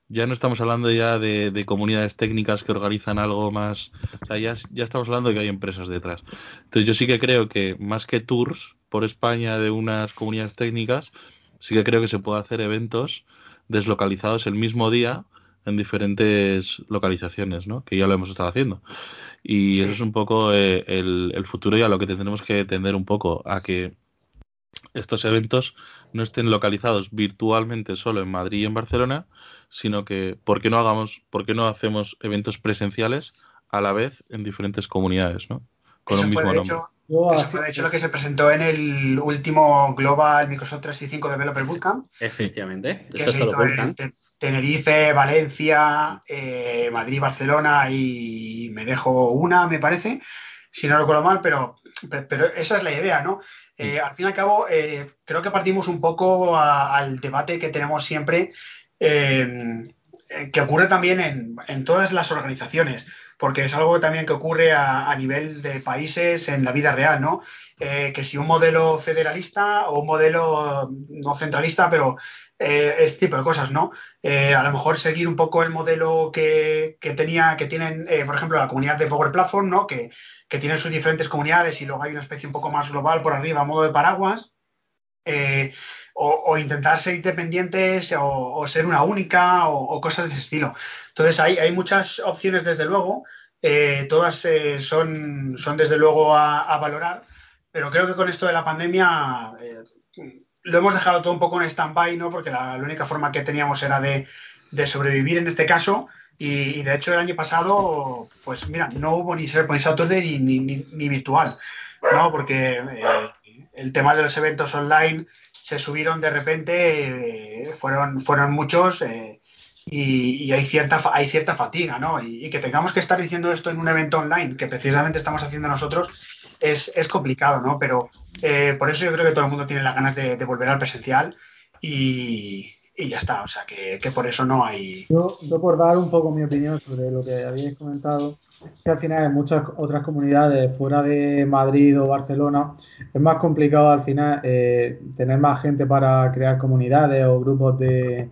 ya no estamos hablando ya de, comunidades técnicas que organizan algo más, o sea, ya, estamos hablando de que hay empresas detrás. Entonces yo sí que creo que más que tours por España de unas comunidades técnicas, sí que creo que se puede hacer eventos deslocalizados el mismo día en diferentes localizaciones, ¿no? Que ya lo hemos estado haciendo. Y eso es un poco eh, el, el futuro y a lo que tendremos que tender un poco, a que estos eventos no estén localizados virtualmente solo en Madrid y en Barcelona, sino que ¿por qué no hagamos, por qué no hacemos eventos presenciales a la vez en diferentes comunidades, ¿no? Con un mismo nombre. Hecho, eso fue de hecho lo que se presentó en el último Global Microsoft 365 Developer Bootcamp. Efectivamente. Que se hizo en Tenerife, Valencia, eh, Madrid, Barcelona y me dejo una, me parece, si no recuerdo mal, pero, pero esa es la idea, ¿no? Eh, al fin y al cabo, eh, creo que partimos un poco al debate que tenemos siempre eh, que ocurre también en, todas las organizaciones, porque es algo también que ocurre a, nivel de países en la vida real, ¿no? Eh, que si un modelo federalista o un modelo no centralista, pero eh, este tipo de cosas, ¿no? a lo mejor seguir un poco el modelo que, tenía, que tienen, por ejemplo, la comunidad de Power Platform, ¿no? Que, que tienen sus diferentes comunidades y luego hay una especie un poco más global por arriba, a modo de paraguas o, intentar ser independientes o, ser una única o, cosas de ese estilo. Entonces hay, hay muchas opciones desde luego, eh, todas eh, son, son desde luego a, valorar, pero creo que con esto de la pandemia eh, lo hemos dejado todo un poco en stand-by, ¿no? porque la, única forma que teníamos era de, sobrevivir en este caso. Y, de hecho el año pasado, pues mira, no hubo ni SharePoint Saturday ni, ni, ni, virtual, ¿no? Porque el tema de los eventos online se subieron de repente, eh, fueron, fueron muchos, eh, y, hay, cierta, hay cierta fatiga, ¿no? Y, que tengamos que estar diciendo esto en un evento online, que precisamente estamos haciendo nosotros, es, complicado, ¿no? Pero eh, por eso yo creo que todo el mundo tiene las ganas de, de volver al presencial y, y ya está. O sea, que, por eso no hay. Yo, por dar un poco mi opinión sobre lo que habéis comentado, que al final en muchas otras comunidades fuera de Madrid o Barcelona es más complicado al final eh, tener más gente para crear comunidades o grupos de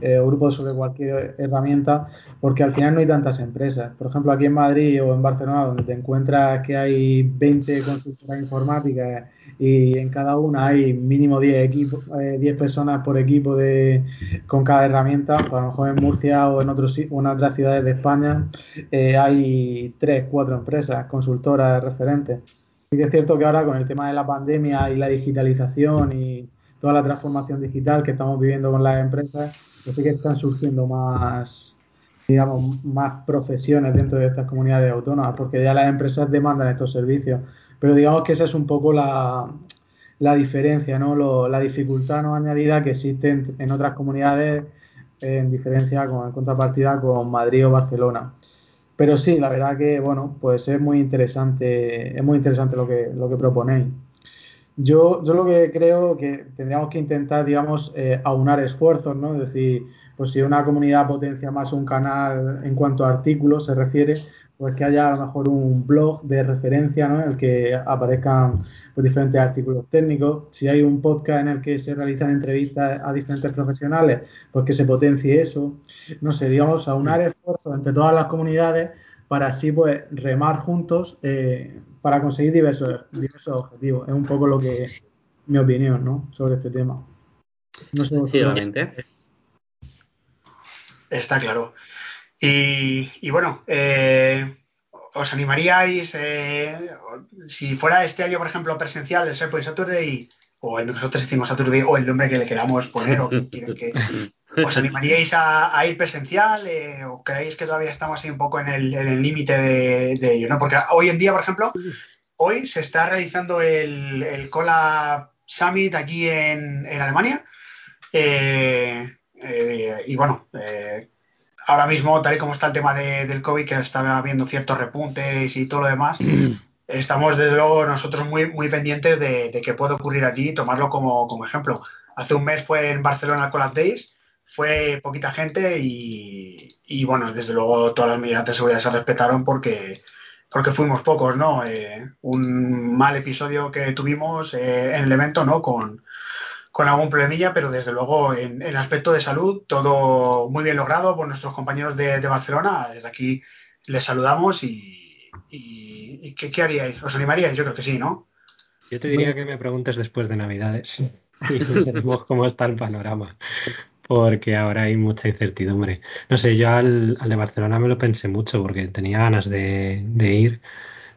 eh, grupos sobre cualquier herramienta, porque al final no hay tantas empresas. Por ejemplo, aquí en Madrid o en Barcelona, donde te encuentras que hay 20 consultoras informáticas y en cada una hay mínimo 10 equipos, 10 eh, personas por equipo de, con cada herramienta. Pues a lo mejor en Murcia o en, otros, en otras ciudades de España eh, hay 3, 4 empresas, consultoras referentes. Que es cierto que ahora con el tema de la pandemia y la digitalización y toda la transformación digital que estamos viviendo con las empresas, pues sí que están surgiendo más digamos, más profesiones dentro de estas comunidades autónomas, porque ya las empresas demandan estos servicios. Pero digamos que esa es un poco la, la diferencia, ¿no? la dificultad no añadida que existe en, otras comunidades en diferencia con en contrapartida con Madrid o Barcelona. Pero sí, la verdad que bueno, pues es muy interesante, es muy interesante lo que, lo que proponéis. Yo, yo lo que creo que tendríamos que intentar, digamos, eh, aunar esfuerzos, ¿no? Es decir, pues si una comunidad potencia más un canal en cuanto a artículos se refiere, pues que haya a lo mejor un blog de referencia ¿no? en el que aparezcan pues, diferentes artículos técnicos. Si hay un podcast en el que se realizan entrevistas a diferentes profesionales, pues que se potencie eso. No sé, digamos, aunar esfuerzos entre todas las comunidades para así pues remar juntos eh, para conseguir diversos, diversos objetivos. Es un poco lo que mi opinión ¿no? sobre este tema. No sé, Está claro. Y, bueno, eh, ¿os animaríais, eh, si fuera este año, por ejemplo, presencial, el SharePoint Saturday, o el nosotros decimos Saturday, o el nombre que le queramos poner, o que, ¿os animaríais a, ir presencial? Eh, ¿O creéis que todavía estamos ahí un poco en el límite de, ello? ¿no? Porque hoy en día, por ejemplo, hoy se está realizando el, el Cola Summit aquí en, Alemania. y bueno, ahora mismo, tal y como está el tema del COVID, que está habiendo ciertos repuntes y todo lo demás, estamos desde luego nosotros muy, muy pendientes de, qué puede ocurrir allí y tomarlo como, ejemplo. Hace un mes fue en Barcelona el Days, fue poquita gente y, bueno, desde luego todas las medidas de seguridad se respetaron porque, porque fuimos pocos, ¿no? Eh, un mal episodio que tuvimos eh, en el evento, ¿no? Con, con algún problemilla, pero desde luego en, el aspecto de salud todo muy bien logrado por nuestros compañeros de, Barcelona. Desde aquí les saludamos y, ¿qué, haríais? ¿Os animaríais? Yo creo que sí, ¿no? Yo te diría que me preguntes después de Navidades y veremos cómo está el panorama, porque ahora hay mucha incertidumbre. No sé, yo al, de Barcelona me lo pensé mucho porque tenía ganas de, ir,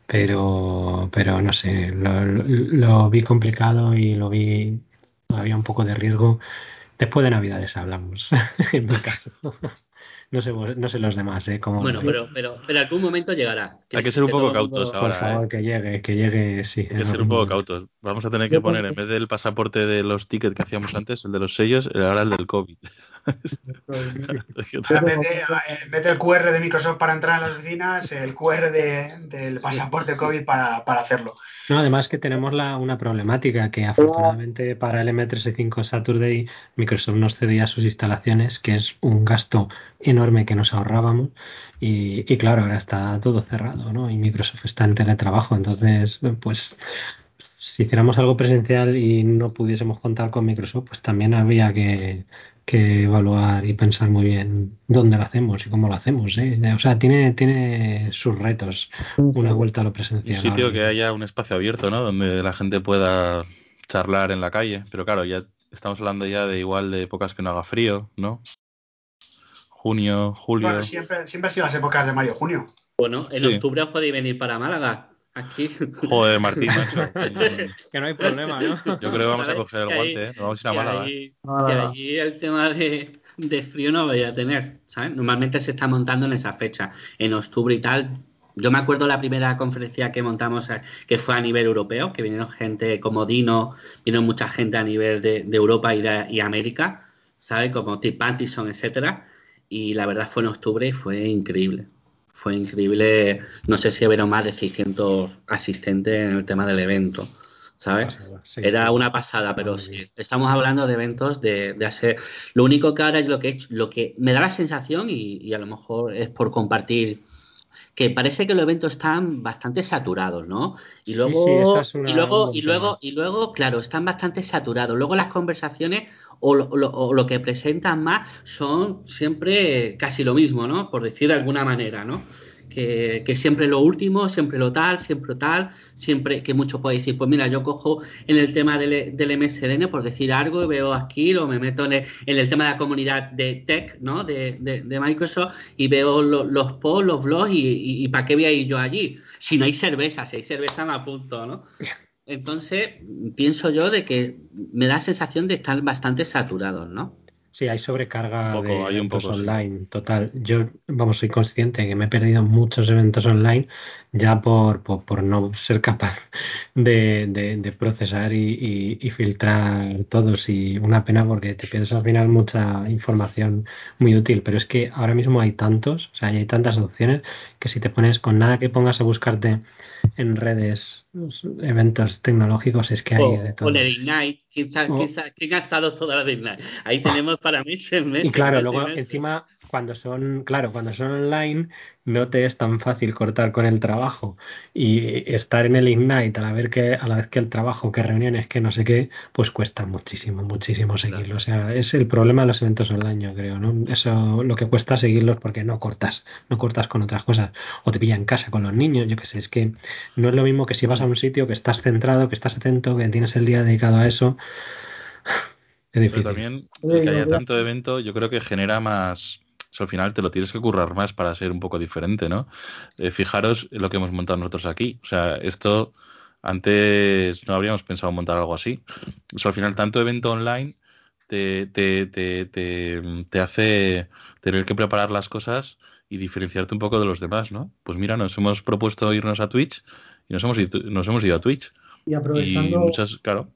pero, pero no sé, lo vi complicado y lo vi había un poco de riesgo. Después de Navidades hablamos, en mi caso. No sé, no sé los demás, ¿eh? bueno, pero, pero, pero algún momento llegará. Hay que ser un poco cautos ahora. Por favor, ¿eh? que llegue, que llegue, sí. Hay que ser un poco cautos. Vamos a tener que poner, en vez del pasaporte de los tickets que hacíamos antes, el de los sellos, ahora el del COVID. en, vez del QR de Microsoft para entrar en las oficinas, el QR del pasaporte COVID para, hacerlo. No, además que tenemos la, una problemática que afortunadamente para el M365 Saturday Microsoft nos cedía sus instalaciones, que es un gasto enorme que nos ahorrábamos. Y, y claro, ahora está todo cerrado, ¿no? Y Microsoft está en teletrabajo, entonces, pues si hiciéramos algo presencial y no pudiésemos contar con Microsoft, pues también habría que, que evaluar y pensar muy bien dónde lo hacemos y cómo lo hacemos. ¿eh? O sea, tiene, tiene sus retos una vuelta a lo presencial. Un sitio que haya un espacio abierto, ¿no? Donde la gente pueda charlar en la calle. Pero claro, ya estamos hablando ya de igual de épocas que no haga frío, ¿no? Junio, julio. Bueno, siempre, siempre han sido las épocas de mayo, junio. Bueno, en octubre os podéis venir para Málaga. Aquí. Joder, Martín, macho. que no hay problema, ¿no? Yo creo que vamos a coger el guante, ¿eh? Nos vamos a ir a Málaga. Y ahí el tema de, de, frío no voy a tener, ¿sabes? Normalmente se está montando en esa fecha, en octubre y tal. Yo me acuerdo la primera conferencia que montamos, eh, que fue a nivel europeo, que vinieron gente como Dino, vino mucha gente a nivel de, de Europa y, de, y América, ¿sabes? Como Tip Pattison, etcétera y la verdad fue en octubre y fue increíble. Fue increíble, no sé si hubieron más de 600 asistentes en el tema del evento. ¿sabes? Era una pasada, pero sí. Estamos hablando de eventos de, hacer. Lo único que ahora es lo que, lo que me da la sensación, y, a lo mejor es por compartir, que parece que los eventos están bastante saturados, ¿no? Y luego, y luego, y luego, y luego, claro, están bastante saturados. Luego las conversaciones o lo, o lo, que presentan más son siempre casi lo mismo, ¿no? Por decir de alguna manera, ¿no? Que, siempre lo último, siempre lo tal, siempre tal, siempre que mucho puede decir, pues mira, yo cojo en el tema del, del MSDN por decir algo y veo aquí o me meto en el, tema de la comunidad de tech, ¿no? De, de, Microsoft y veo los posts, los blogs y, y, para qué voy a ir yo allí. Si no hay cerveza, si hay cerveza me apunto, ¿no? Entonces, pienso yo de que me da sensación de estar bastante saturados, ¿no? Sí, hay sobrecarga de eventos online, total. Yo, vamos, soy consciente que me he perdido muchos eventos online ya por, por, no ser capaz de, procesar y, filtrar todos. Y una pena porque te pierdes al final mucha información muy útil. Pero es que ahora mismo hay tantos, o sea, hay tantas opciones que si te pones con nada que pongas a buscarte en redes eventos tecnológicos es que hay de todo. O el Ignite, ¿quién, ha estado toda la de Ignite? Ahí tenemos para mí meses. Y claro, luego encima cuando son, claro, cuando son online no te es tan fácil cortar con el trabajo y estar en el Ignite a la vez que, a la vez que el trabajo, que reuniones, que no sé qué, pues cuesta muchísimo, muchísimo seguirlo. O sea, es el problema de los eventos online, yo creo, ¿no? Eso lo que cuesta seguirlos porque no cortas, no cortas con otras cosas. O te pilla en casa con los niños, yo qué sé, es que no es lo mismo que si vas a un sitio que estás centrado, que estás atento, que tienes el día dedicado a eso. Es difícil. Pero también que haya tanto evento, yo creo que genera más al final te lo tienes que currar más para ser un poco diferente, ¿no? Eh, fijaros lo que hemos montado nosotros aquí. O sea, esto antes no habríamos pensado montar algo así. O sea, al final, tanto evento online te, te, te, te, hace tener que preparar las cosas y diferenciarte un poco de los demás, ¿no? Pues mira, nos hemos propuesto irnos a Twitch y nos hemos ido, nos hemos ido a Twitch. Y aprovechando, muchas, claro.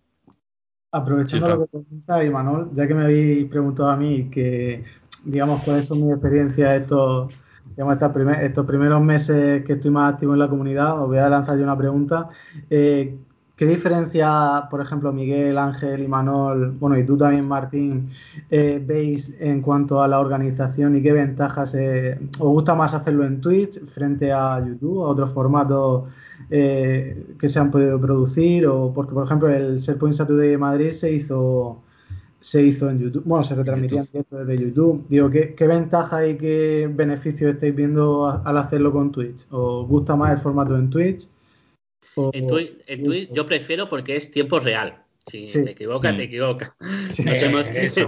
Aprovechando lo que comenta Imanol, ya que me habéis preguntado a mí que digamos, cuáles son mis experiencias estos, digamos, estos primeros meses que estoy más activo en la comunidad, os voy a lanzar yo una pregunta. Eh, ¿Qué diferencia, por ejemplo, Miguel, Ángel y Manol, bueno, y tú también, Martín, eh, veis en cuanto a la organización y qué ventajas eh, os gusta más hacerlo en Twitch frente a YouTube, a otros formatos que se han podido producir? O porque, por ejemplo, el SharePoint Saturday de Madrid se hizo se hizo en YouTube, bueno, se retransmitía en directo desde YouTube. Digo, ¿qué, ¿qué, ventaja y qué beneficios estáis viendo al hacerlo con Twitch? ¿Os gusta más el formato en Twitch? En, Twitch, en Twitch yo prefiero porque es tiempo real. Si te equivocas, te equivocas.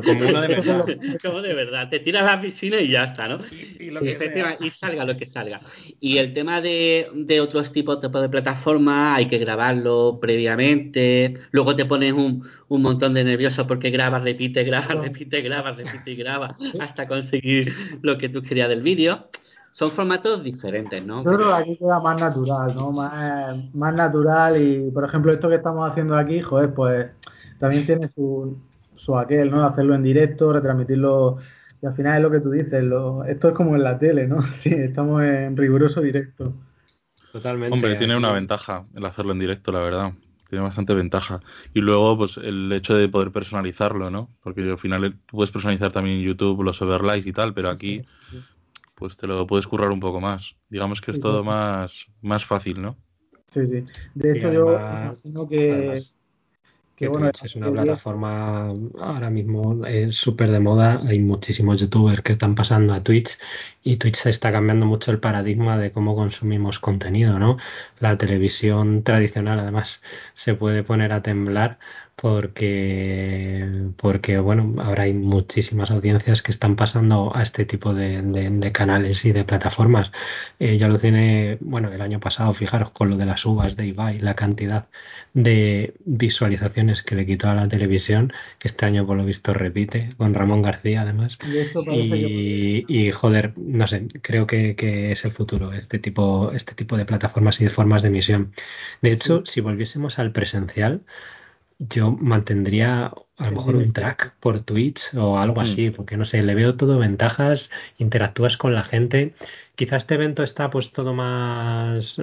como uno de verdad. como de verdad. Te tiras a la piscina y ya está, ¿no? Y, salga lo que salga. Y el tema de, de otros tipos de, de plataformas, hay que grabarlo previamente. Luego te pones un, un montón de nervioso porque grabas, repite, grabas, repite, grabas, repite y grabas hasta conseguir lo que tú querías del vídeo son formatos diferentes, ¿no? Yo creo que aquí queda más natural, ¿no? Más, más natural y, por ejemplo, esto que estamos haciendo aquí, joder, pues también tiene su, su aquel, ¿no? Hacerlo en directo, retransmitirlo y al final es lo que tú dices, lo, esto es como en la tele, ¿no? Sí, estamos en riguroso directo. Totalmente. Hombre, tiene una ventaja el hacerlo en directo, la verdad. Tiene bastante ventaja. Y luego, pues, el hecho de poder personalizarlo, ¿no? Porque al final tú puedes personalizar también en YouTube los overlays y tal, pero aquí pues te lo puedes currar un poco más. Digamos que es todo más, más fácil, ¿no? Sí, sí. De hecho, yo imagino que, que, bueno, es una plataforma ahora mismo es súper de moda. Hay muchísimos youtubers que están pasando a Twitch y Twitch se está cambiando mucho el paradigma de cómo consumimos contenido, ¿no? La televisión tradicional además se puede poner a temblar porque, porque bueno, ahora hay muchísimas audiencias que están pasando a este tipo de, canales y de plataformas. Eh, yo lo tiene, bueno, el año pasado, fijaros con lo de las uvas de Ibai, la cantidad de visualizaciones que le quitó a la televisión, que este año por lo visto repite, con Ramón García además. Y, y, joder, no sé, creo que, es el futuro, este tipo, este tipo de plataformas y de formas de emisión. De hecho, si volviésemos al presencial, yo mantendría a lo mejor un track por Twitch o algo así, porque no sé, le veo todo ventajas, interactúas con la gente. Quizás este evento está pues todo más,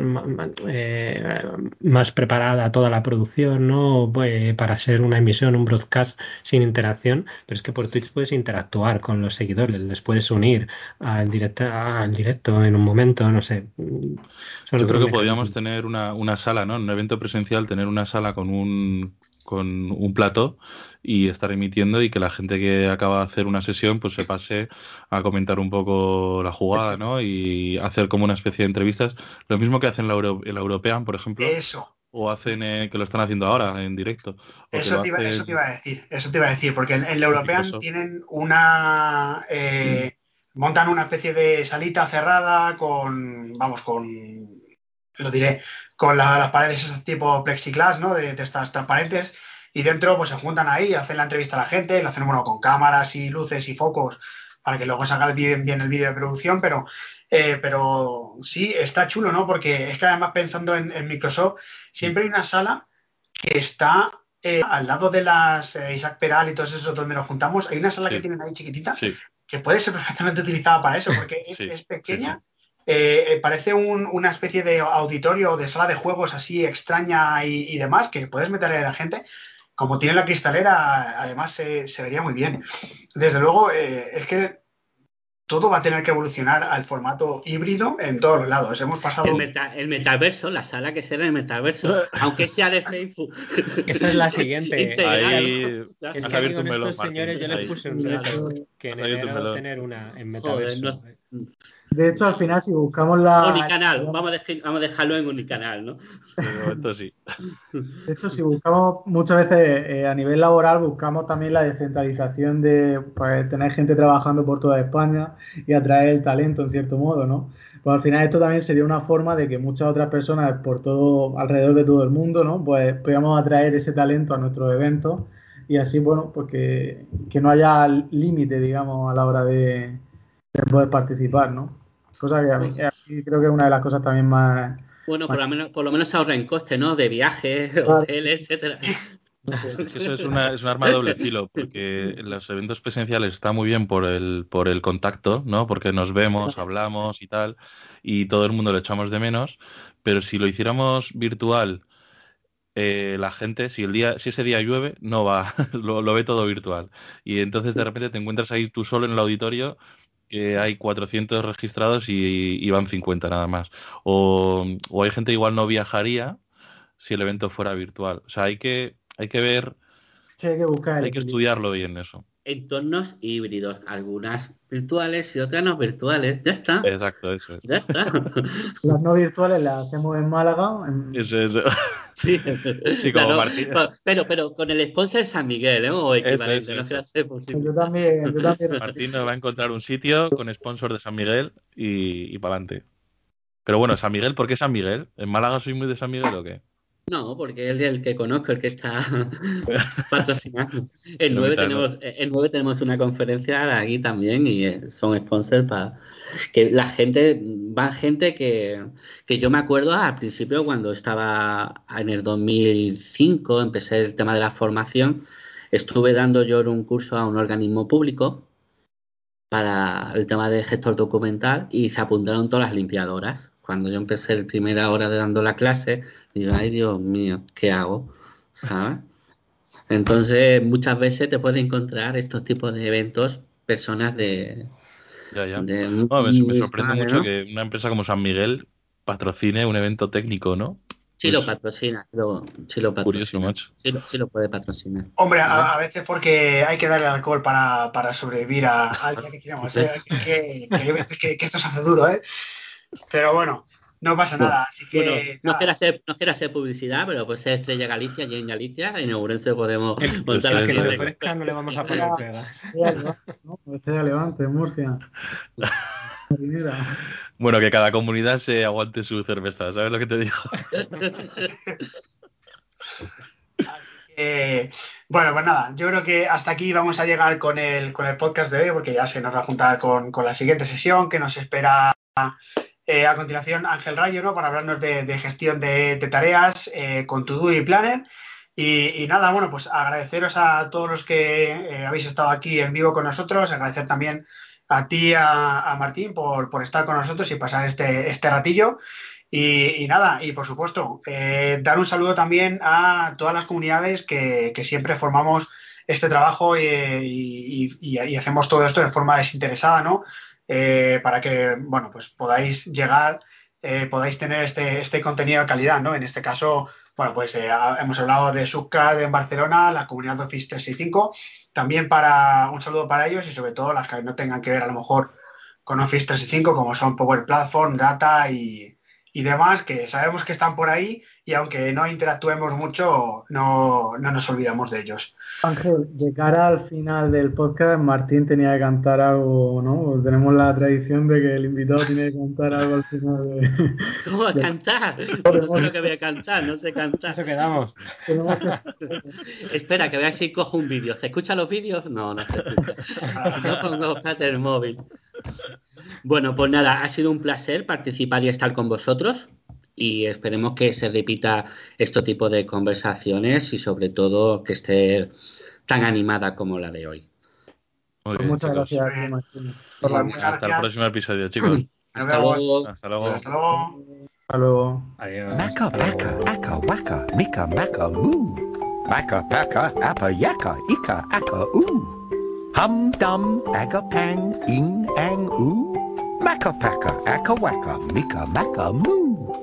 eh, más preparada toda la producción, ¿no? Pues, para ser una emisión, un broadcast sin interacción, pero es que por Twitch puedes interactuar con los seguidores, les puedes unir al directo, al directo en un momento, no sé. Yo creo que podríamos tener una, una sala, ¿no? En un evento presencial, tener una sala con un con un plato y estar emitiendo y que la gente que acaba de hacer una sesión pues se pase a comentar un poco la jugada, ¿no? Y hacer como una especie de entrevistas. Lo mismo que hacen la, la European, por ejemplo. Eso. O hacen, eh, que lo están haciendo ahora en directo. Eso te, iba, eso te, iba, a decir, eso te iba a decir, porque en, la European tienen una... Eh, montan una especie de salita cerrada con, vamos, con, lo diré, con las paredes tipo plexiglas, ¿no? De, de estas transparentes y dentro pues se juntan ahí, hacen la entrevista a la gente, lo hacen bueno con cámaras y luces y focos para que luego se haga bien, bien el vídeo de producción, pero, eh, pero sí, está chulo, ¿no? Porque es que además pensando en, Microsoft, siempre hay una sala que está eh, al lado de las eh, Isaac Peral y todos esos donde nos juntamos, hay una sala que tienen ahí chiquitita que puede ser perfectamente utilizada para eso, porque es, pequeña. Parece una especie de auditorio o de sala de juegos así extraña y, y, demás, que puedes meterle a la gente, como tiene la cristalera, además se, vería muy bien. Desde luego, eh, es que todo va a tener que evolucionar al formato híbrido en todos los lados. Hemos pasado. El, metaverso, la sala que será el metaverso, aunque sea de Facebook. Esa es la siguiente. Ahí has abierto un melón. Señores, yo les puse un rato que en enero tener una en metaverso. De hecho, al final, si buscamos la. Unicanal, vamos a, vamos a dejarlo en unicanal, ¿no? De sí. De hecho, si buscamos muchas veces eh, a nivel laboral, buscamos también la descentralización de pues, tener gente trabajando por toda España y atraer el talento en cierto modo, ¿no? Pues al final esto también sería una forma de que muchas otras personas por todo, alrededor de todo el mundo, ¿no? Pues podamos atraer ese talento a nuestros eventos y así, bueno, pues que, que no haya límite, digamos, a la hora de, de poder participar, ¿no? Cosa que a mí, creo que es una de las cosas también más. Bueno, por lo menos, por lo menos se ahorra en costes, ¿no? De viajes, hoteles, etcétera. eso es, una, es un arma de doble filo, porque en los eventos presenciales está muy bien por el, por el contacto, ¿no? Porque nos vemos, hablamos y tal, y todo el mundo lo echamos de menos, pero si lo hiciéramos virtual, eh, la gente, si el día, si ese día llueve, no va, lo, lo, ve todo virtual. Y entonces de repente te encuentras ahí tú solo en el auditorio que hay 400 registrados y, van 50 nada más. O, hay gente que igual no viajaría si el evento fuera virtual. O sea, hay que, hay que ver, hay que buscar, hay que estudiarlo bien eso. Entornos híbridos, algunas virtuales y otras no virtuales. Ya está. Exacto, eso. Ya está. Las no virtuales las hacemos en Málaga. Eso, eso. Sí, como Martín. Pero, pero con el sponsor San Miguel, ¿eh? O equivalente, no sé posible. Yo también, yo también. Martín nos va a encontrar un sitio con sponsor de San Miguel y, y para adelante. Pero bueno, San Miguel, ¿por qué San Miguel? ¿En Málaga soy muy de San Miguel o qué? No, porque es el que conozco, el que está patrocinando. El 9, tenemos, el 9 tenemos una conferencia aquí también y eh, son sponsors para que la gente, va gente que, que yo me acuerdo al principio cuando estaba en el 2005, empecé el tema de la formación, estuve dando yo un curso a un organismo público para el tema de gestor documental y se apuntaron todas las limpiadoras cuando yo empecé la primera hora de dando la clase, digo, ay Dios mío, ¿qué hago? ¿Sabes? Entonces, muchas veces te puedes encontrar estos tipos de eventos, personas de... Ya, ya. me, sorprende mucho que una empresa como San Miguel patrocine un evento técnico, ¿no? Sí lo patrocina, sí lo, patrocina. Curioso, macho. Sí lo, puede patrocinar. Hombre, a, veces porque hay que darle alcohol para, para sobrevivir a, al día que queramos. ¿eh? que, que, hay veces que, que esto se hace duro, ¿eh? Pero bueno, no pasa nada. Así que, no, quiero hacer, no quiero hacer publicidad, pero pues ser Estrella Galicia y en Galicia, en Ourense podemos montar las que le ofrezcan, no le vamos a poner pegas. Estrella Levante, Murcia. bueno, que cada comunidad se aguante su cerveza, ¿sabes lo que te digo? Así que, bueno, pues nada, yo creo que hasta aquí vamos a llegar con el, con el podcast de hoy, porque ya se nos va a juntar con, con la siguiente sesión que nos espera eh, a continuación, Ángel Rayo, ¿no? Para hablarnos de, gestión de, tareas eh, con Todo y Planner. Y, nada, bueno, pues agradeceros a todos los que eh, habéis estado aquí en vivo con nosotros, agradecer también a ti, a, Martín, por, estar con nosotros y pasar este, este ratillo. Y, nada, y por supuesto, eh, dar un saludo también a todas las comunidades que, siempre formamos este trabajo y, hacemos todo esto de forma desinteresada, ¿no? Eh, para que, bueno, pues podáis llegar, eh, podáis tener este, este contenido de calidad, ¿no? En este caso, bueno, pues hemos hablado de SUBCAD en Barcelona, la comunidad de Office 365, también para un saludo para ellos y sobre todo las que no tengan que ver a lo mejor con Office 365, como son Power Platform, Data y, y demás, que sabemos que están por ahí y aunque no interactuemos mucho, no, no, nos olvidamos de ellos. Ángel, de cara al final del podcast, Martín tenía que cantar algo, ¿no? Tenemos la tradición de que el invitado tiene que cantar algo al final. De... ¿Cómo a cantar? No sé lo que voy a cantar, no sé cantar. Eso quedamos. Espera, que veáis si cojo un vídeo. ¿Se escuchan los vídeos? No, no se escucha. Si no pongo el móvil. Bueno, pues nada, ha sido un placer participar y estar con vosotros y esperemos que se repita este tipo de conversaciones y sobre todo que esté tan animada como la de hoy. Pues muchas gracias, Martín. Hasta el próximo episodio, chicos. Hasta luego. Hasta luego. Hasta luego. Hasta luego. Adiós. Maca, paca, aca, waka, mika, maca, moo. Maca, paca, apa, yaka, ika, aka, oo. Hum dum, agapang, ing ang oo, Macka packa, acka wacka, mika macka moo.